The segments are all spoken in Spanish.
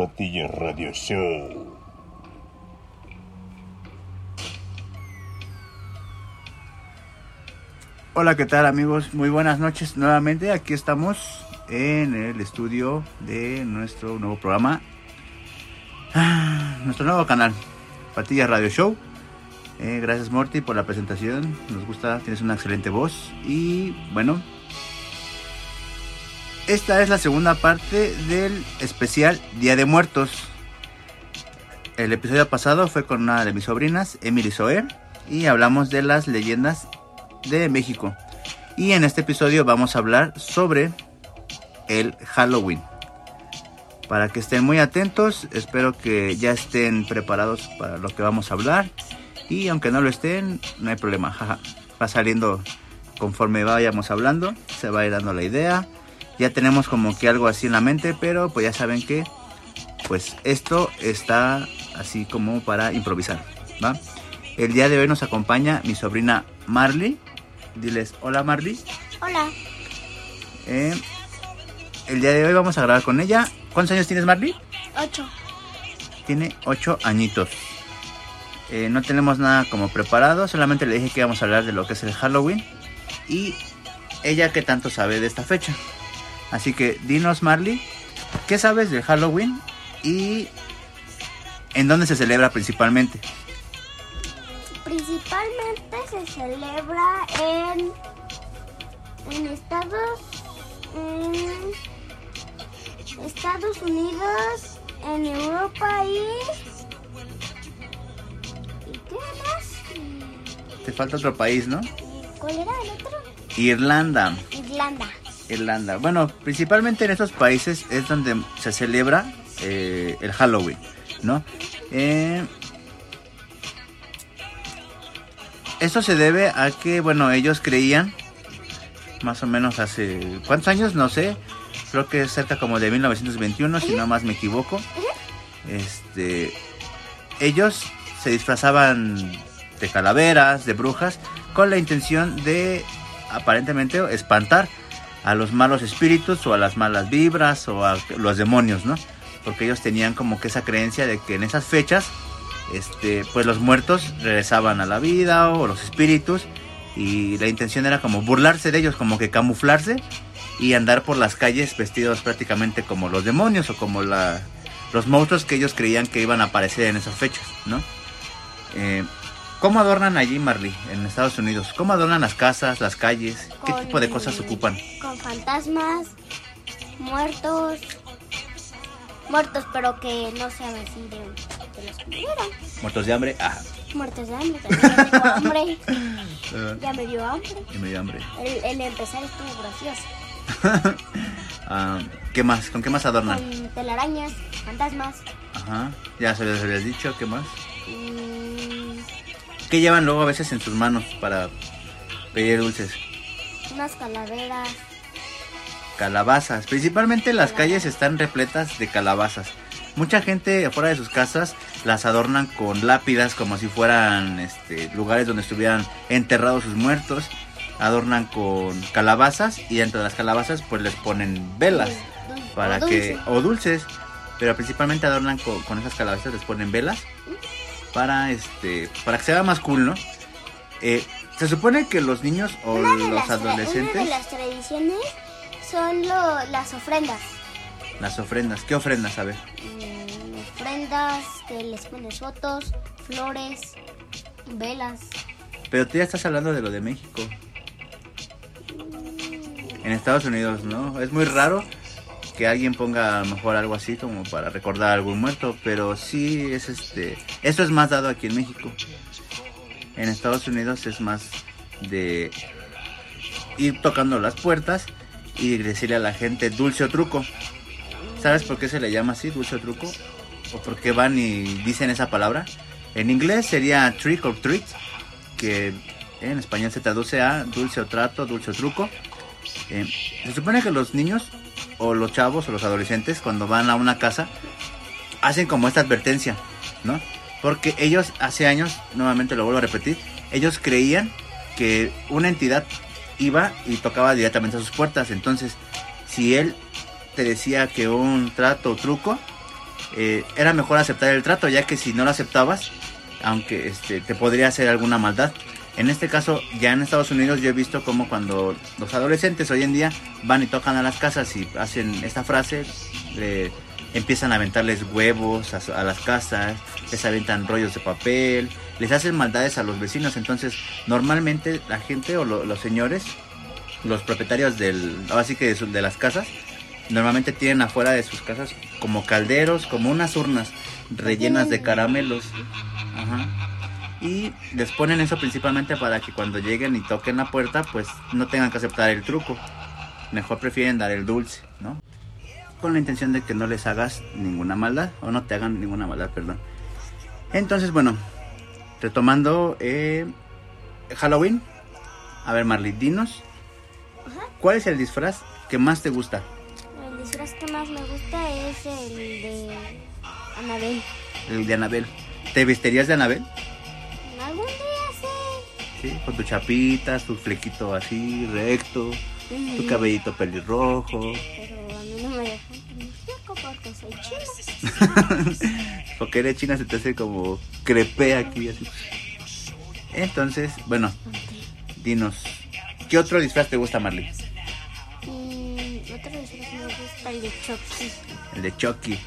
Patilla Radio Show. Hola, ¿qué tal amigos? Muy buenas noches nuevamente. Aquí estamos en el estudio de nuestro nuevo programa, Ah, nuestro nuevo canal, Patilla Radio Show. Eh, gracias Morty por la presentación. Nos gusta, tienes una excelente voz. Y bueno, esta es la segunda parte del especial Día de Muertos. El episodio pasado fue con una de mis sobrinas, Emily Soer, y hablamos de las leyendas de México. Y en este episodio vamos a hablar sobre el Halloween. Para que estén muy atentos, espero que ya estén preparados para lo que vamos a hablar. Y aunque no lo estén, no hay problema. Va saliendo conforme vayamos hablando, se va a ir dando la idea. Ya tenemos como que algo así en la mente, pero pues ya saben que pues esto está así como para improvisar, ¿va? El día de hoy nos acompaña mi sobrina Marley. Diles, hola Marley. Hola, Eh, el día de hoy vamos a grabar con ella. ¿Cuántos años tienes Marley? 8. Tiene 8 añitos. Eh, no tenemos nada como preparado, solamente le dije que íbamos a hablar de lo que es el Halloween. Y ella que tanto sabe de esta fecha. Así que dinos Marley, ¿qué sabes del Halloween? Y en dónde se celebra principalmente. Principalmente se celebra en, en Estados, en Estados Unidos, en Europa y... ¿Y qué más? Te falta otro país, ¿no? ¿Y ¿Cuál era el otro? Irlanda. Irlanda. Irlanda. Bueno, principalmente en estos países es donde se celebra eh, el Halloween, ¿no? Eh, esto se debe a que, bueno, ellos creían, más o menos hace, ¿cuántos años? No sé, creo que es cerca como de 1921, si no más me equivoco. Este, ellos se disfrazaban de calaveras, de brujas, con la intención de, aparentemente, espantar a los malos espíritus o a las malas vibras o a los demonios, ¿no? Porque ellos tenían como que esa creencia de que en esas fechas, este, pues los muertos regresaban a la vida o los espíritus y la intención era como burlarse de ellos, como que camuflarse y andar por las calles vestidos prácticamente como los demonios o como la, los monstruos que ellos creían que iban a aparecer en esas fechas, ¿no? Eh, ¿Cómo adornan allí, Marley, en Estados Unidos? ¿Cómo adornan las casas, las calles? ¿Qué Con- tipo de cosas ocupan? Con fantasmas, muertos, muertos pero que no sean así de, de los que murieron. ¿Muertos de hambre? Ah, Muertos de hambre, también ya me dio hambre. Ya me dio hambre. y me dio hambre. El, el empezar estuvo gracioso. Ah, ¿Qué más? ¿Con qué más adornan? Con telarañas, fantasmas, Ajá, ya se les habías dicho, ¿qué más? mm, ¿Qué llevan luego a veces en sus manos para pedir dulces? unas calaveras. Calabazas. Principalmente las calles están repletas de calabazas. Mucha gente afuera de sus casas las adornan con lápidas como si fueran este, lugares donde estuvieran enterrados sus muertos. Adornan con calabazas y dentro de las calabazas pues les ponen velas para o que dulce. o dulces, pero principalmente adornan con, con esas calabazas les ponen velas para este para que se vea más cool, ¿no? Eh, se supone que los niños o Una los las tra- una adolescentes de las tradiciones son lo- las ofrendas. las ofrendas, ¿qué ofrendas? A ver. Mm, ofrendas que les pones fotos, flores, velas. Pero tú ya estás hablando de lo de México. En Estados Unidos, ¿no? Es muy raro que alguien ponga mejor algo así como para recordar a algún muerto, pero sí es este, esto es más dado aquí en México. En Estados Unidos es más de ir tocando las puertas y decirle a la gente dulce o truco. ¿Sabes por qué se le llama así, dulce o truco? ¿O por qué van y dicen esa palabra? En inglés sería trick or treat, que en español se traduce a dulce o trato, dulce o truco. Eh, se supone que los niños o los chavos o los adolescentes cuando van a una casa hacen como esta advertencia, ¿no? Porque ellos hace años, nuevamente lo vuelvo a repetir, ellos creían que una entidad iba y tocaba directamente a sus puertas. Entonces, si él te decía que un trato o truco, eh, era mejor aceptar el trato, ya que si no lo aceptabas, aunque este, te podría hacer alguna maldad. En este caso, ya en Estados Unidos yo he visto como cuando los adolescentes hoy en día van y tocan a las casas y hacen esta frase, le empiezan a aventarles huevos a, las casas, les aventan rollos de papel, les hacen maldades a los vecinos. Entonces, normalmente la gente o lo- los señores, los propietarios del, ahora sí que de, su- de las casas, normalmente tienen afuera de sus casas como calderos, como unas urnas rellenas de caramelos. Ajá. Y les ponen eso principalmente para que cuando lleguen y toquen la puerta, pues no tengan que aceptar el truco. Mejor prefieren dar el dulce, ¿no? Con la intención de que no les hagas ninguna maldad, o no te hagan ninguna maldad, perdón. Entonces, bueno, retomando eh, Halloween. A ver, Marley, dinos. ¿Cuál es el disfraz que más te gusta? El disfraz que más me gusta es el de Anabel. El de Anabel. ¿Te vestirías de Anabel? Sí, con tu chapitas, tu flequito así, recto, tu cabellito pelirrojo. Pero a mí no me dejan porque soy china. Porque eres china se te hace como crepé aquí así. Entonces, bueno, dinos, ¿qué otro disfraz te gusta, Marley? Y otro disfraz me gusta el de Chucky. El de Chucky,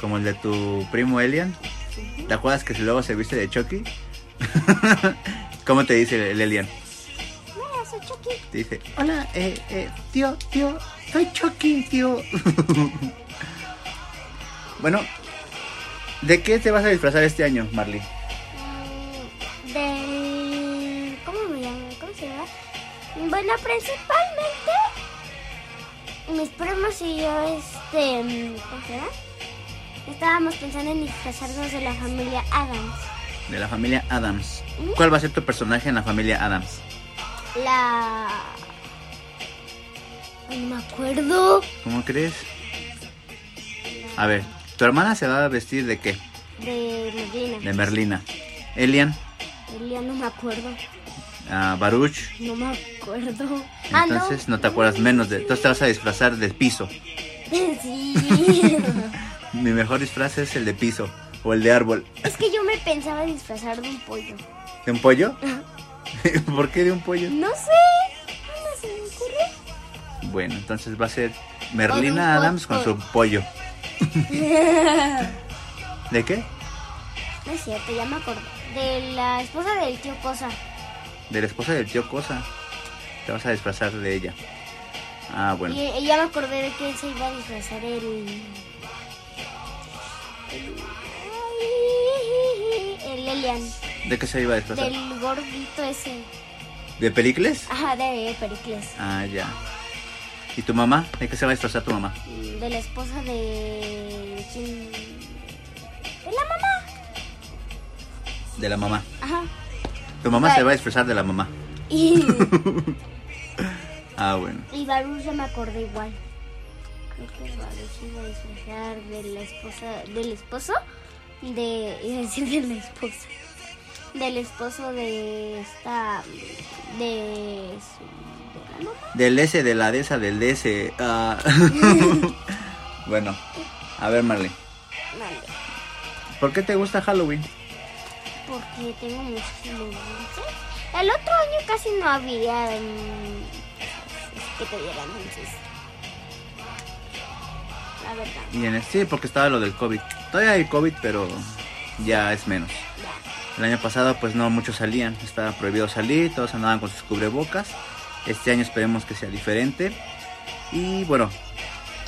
como el de tu primo Elian. ¿Te acuerdas que si luego se viste de Chucky? ¿Cómo te dice el? Hola, soy Chucky. Te dice, hola, eh, eh, tío, tío, soy Chucky, tío. bueno, ¿de qué te vas a disfrazar este año, Marley? Mm, Del... ¿Cómo me llama? ¿Cómo se llama? Bueno, principalmente mis primos y yo, este... ¿Cómo se llama? Estábamos pensando en disfrazarnos de la familia Adams. De la familia Adams. ¿Cuál va a ser tu personaje en la familia Adams? La... No me acuerdo. ¿Cómo crees? A ver, ¿tu hermana se va a vestir de qué? De Medina. De Merlina. Elian, Elia, no me acuerdo. ah, Baruch. No me acuerdo. Ah, no. Entonces no te acuerdas menos de... Entonces te vas a disfrazar de piso. Sí. Mi mejor disfraz es el de piso o el de árbol. es que yo me pensaba disfrazar de un pollo. ¿De un pollo? ¿Por qué de un pollo? No sé. No se me ocurre. Bueno, entonces va a ser Merlina Adams con su pollo. ¿De qué? No es cierto, ya me acordé. De la esposa del tío Cosa. De la esposa del tío Cosa. Te vas a disfrazar de ella. Ah, bueno. Y ya me acordé de que él se iba a disfrazar el. El, Elian. ¿De qué se iba a disfrazar? Del gordito ese. ¿De Pericles? Ajá, de Pericles. Ah, ya. ¿Y tu mamá? ¿De qué se va a disfrazar tu mamá? De la esposa de. ¿quién? De la mamá. De la mamá. Ajá. Tu mamá se va a disfrazar de la mamá. Y, Ah, bueno. y Baruch ya me acordé igual. Creo que Baruch iba a disfrazar de la esposa. ¿Del esposo? De. A decir de la esposa. Del esposo de esta. De. su- de la mamá. Del S, de la de esa, del de ese. ah. bueno. A ver, Marley. Vale. ¿Por qué te gusta Halloween? Porque tengo muchísimos dulces. El otro año casi no había mm, que te dieran dulces. La verdad. Y en el, sí, porque estaba lo del COVID. Todavía hay COVID, pero ya es menos. El año pasado pues no muchos salían, estaba prohibido salir, todos andaban con sus cubrebocas. Este año esperemos que sea diferente. Y bueno,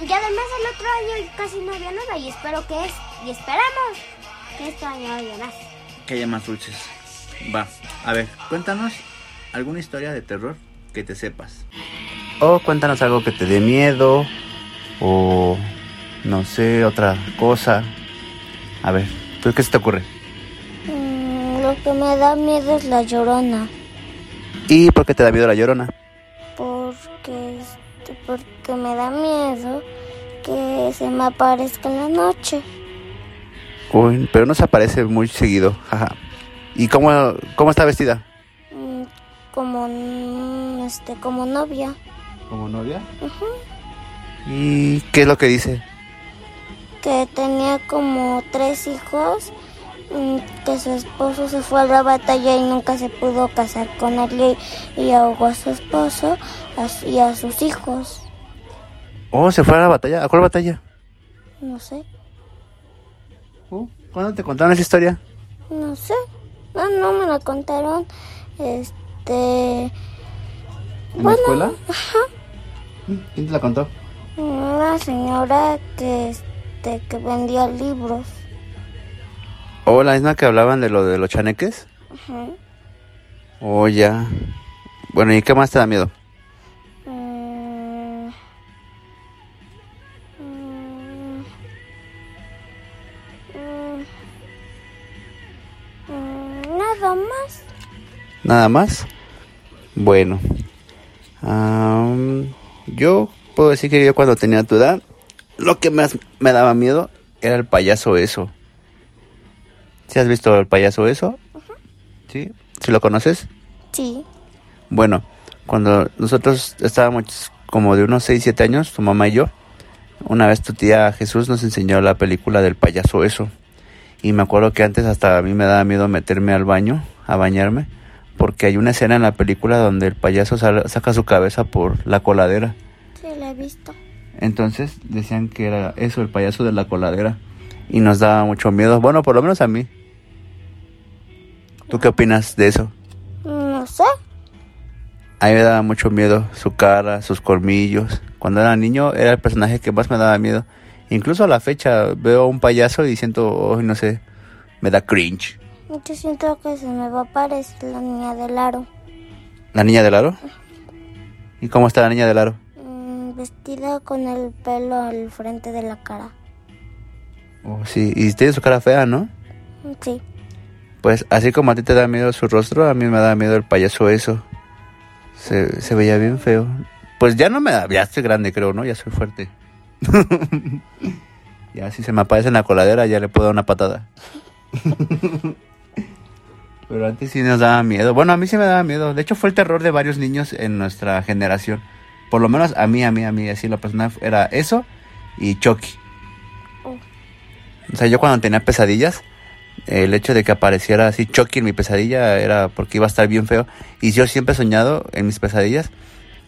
Y además el otro año casi no había nada y espero que es, y esperamos que este año haya más. Que haya más dulces. Va, a ver, cuéntanos alguna historia de terror que te sepas. O cuéntanos algo que te dé miedo. O no sé, otra cosa. A ver, ¿tú qué se te ocurre? Mm, lo que me da miedo es la llorona. ¿Y por qué te da miedo la llorona? Porque, este, porque me da miedo que se me aparezca en la noche. Uy, pero no se aparece muy seguido. Jaja. ¿Y cómo, cómo está vestida? Mm, Como, mm, este, como novia. ¿Como novia? Ujú. ¿Y qué es lo que dice? Que tenía como tres hijos. mm, Que su esposo se fue a la batalla y nunca se pudo casar con él y, y ahogó a su esposo y a sus hijos. Oh, se fue a la batalla. ¿A cuál batalla? No sé, Uh, ¿Cuándo te contaron esa historia? no sé. No, no me lo contaron. Este. ¿En Bueno, la escuela? ¿Quién te la contó? Una señora que, este, que vendía libros. Oh, la misma que hablaban de lo de los chaneques. Ujú. Oh, ya. Bueno, ¿y qué más te da miedo? Mm. Mm. Mm. Nada más. ¿Nada más? Bueno. am, yo puedo decir que yo cuando tenía tu edad, lo que más me daba miedo era el payaso eso. ¿Sí has visto el payaso eso? ¿Sí? ¿Sí lo conoces? Sí. Bueno, cuando nosotros estábamos como de unos 6, 7 años, tu mamá y yo, una vez tu tía Jesús nos enseñó la película del payaso eso. Y me acuerdo que antes hasta a mí me daba miedo meterme al baño, a bañarme, porque hay una escena en la película donde el payaso saca su cabeza por la coladera. Sí, la he visto. Entonces decían que era eso, el payaso de la coladera. Y nos daba mucho miedo. Bueno, por lo menos a mí. ¿Tú qué opinas de eso? No sé. A mí me daba mucho miedo su cara, sus colmillos. Cuando era niño era el personaje que más me daba miedo. Incluso a la fecha veo a un payaso y siento, oh, no sé, me da cringe. Yo siento que se me va a aparecer la niña del aro. ¿La niña del aro? ¿Y cómo está la niña del aro? Vestida con el pelo al frente de la cara. Oh, sí, y tiene su cara fea, ¿no? Sí. Pues así como a ti te da miedo su rostro, a mí me da miedo el payaso eso. Se, se veía bien feo. Pues ya no me da, ya estoy grande creo, ¿no? Ya soy fuerte. ya si se me aparece en la coladera ya le puedo dar una patada. Pero antes sí nos daba miedo. Bueno, a mí sí me daba miedo. De hecho fue el terror de varios niños en nuestra generación. Por lo menos a mí, a mí, a mí, así la persona era eso y Chucky. Oh. O sea, yo cuando tenía pesadillas, el hecho de que apareciera así Chucky en mi pesadilla era porque iba a estar bien feo. Y yo siempre he soñado en mis pesadillas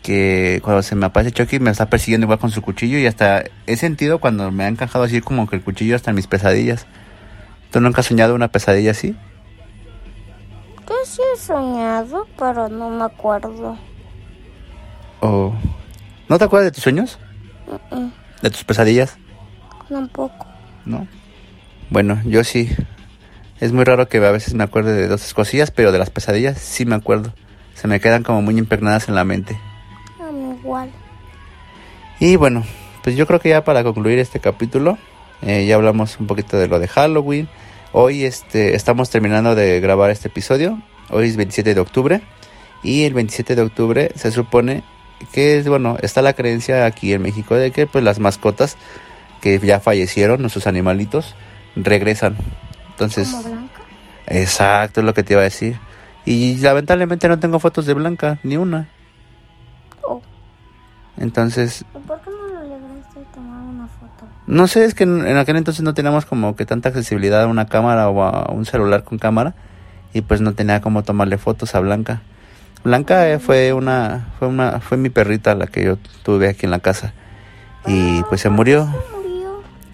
que cuando se me aparece Chucky me está persiguiendo igual con su cuchillo y hasta he sentido cuando me ha encajado así como que el cuchillo hasta en mis pesadillas. ¿Tú nunca has soñado una pesadilla así? Yo sí he soñado, pero no me acuerdo. ¿O no te acuerdas de tus sueños? Mm, ¿De tus pesadillas? Tampoco. ¿No? Bueno, yo sí. Es muy raro que a veces me acuerde de dos cosillas, pero de las pesadillas sí me acuerdo. Se me quedan como muy impregnadas en la mente. A mí igual. Y bueno, pues yo creo que ya para concluir este capítulo, eh, ya hablamos un poquito de lo de Halloween. Hoy este, estamos terminando de grabar este episodio. Hoy es 27 de octubre. Y el 27 de octubre se supone que es, bueno, está la creencia aquí en México de que pues las mascotas que ya fallecieron, nuestros animalitos, regresan. Entonces, Como Blanca. exacto es lo que te iba a decir. Y lamentablemente no tengo fotos de Blanca, ni una. Oh. Entonces, ¿Y por qué no lo lograste tomar una foto? No sé, es que en, en aquel entonces no teníamos como que tanta accesibilidad a una cámara o a un celular con cámara y pues no tenía como tomarle fotos a Blanca. Blanca eh, fue una fue una fue mi perrita la que yo tuve aquí en la casa y pues se murió.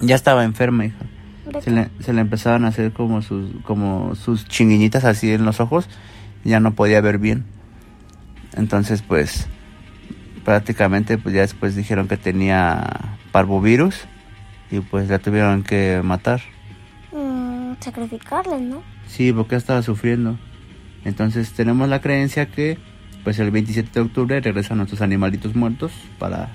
Ya estaba enferma, hija. ¿De Se le, se le empezaban a hacer como sus como sus chinguiñitas así en los ojos, ya no podía ver bien. Entonces, pues prácticamente pues ya después dijeron que tenía parvovirus y pues la tuvieron que matar. Mm, ¿no? Sí, porque estaba sufriendo. Entonces tenemos la creencia que pues el 27 de octubre regresan nuestros animalitos muertos para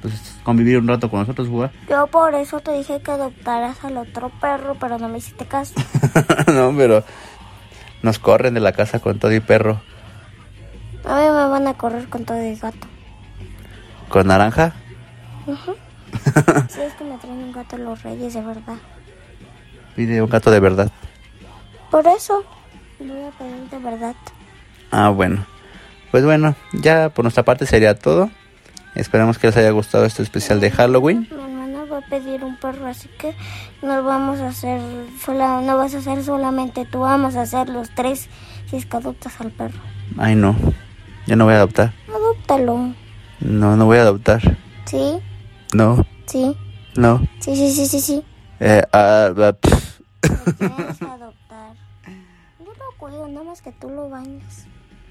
pues convivir un rato con nosotros, jugar. Yo por eso te dije que adoptaras al otro perro, pero no me hiciste caso. no, pero nos corren de la casa con todo y perro. A mí me van a correr con todo y gato. ¿Con naranja? Si es que me traen un gato los reyes, de verdad. Pide un gato de verdad. Por eso, voy a pedir de verdad. Ah, bueno. Pues bueno, ya por nuestra parte sería todo. Esperamos que les haya gustado este especial de Halloween. Mi hermana va a pedir un perro, así que no vamos a hacer sola, no vas a hacer solamente tú, vamos a hacer los tres si es que adoptas al perro. Ay, no. Yo no voy a adoptar. Adóptalo. No, no voy a adoptar. ¿Sí? No, ¿Sí? no. Sí, sí, sí, sí, sí. Eh, ah, ah, pff. Lo adoptar. Nada más que tú lo bañas.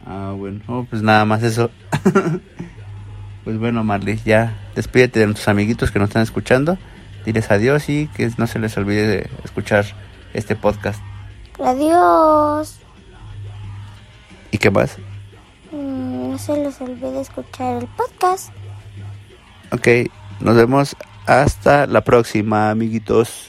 Ah, bueno. Oh, pues nada más eso. pues bueno, Marley, ya despídete de nuestros amiguitos que nos están escuchando. Diles adiós y que no se les olvide de escuchar este podcast. Adiós. ¿Y qué más? Mm, no se les olvide escuchar el podcast. Ok, nos vemos hasta la próxima, amiguitos.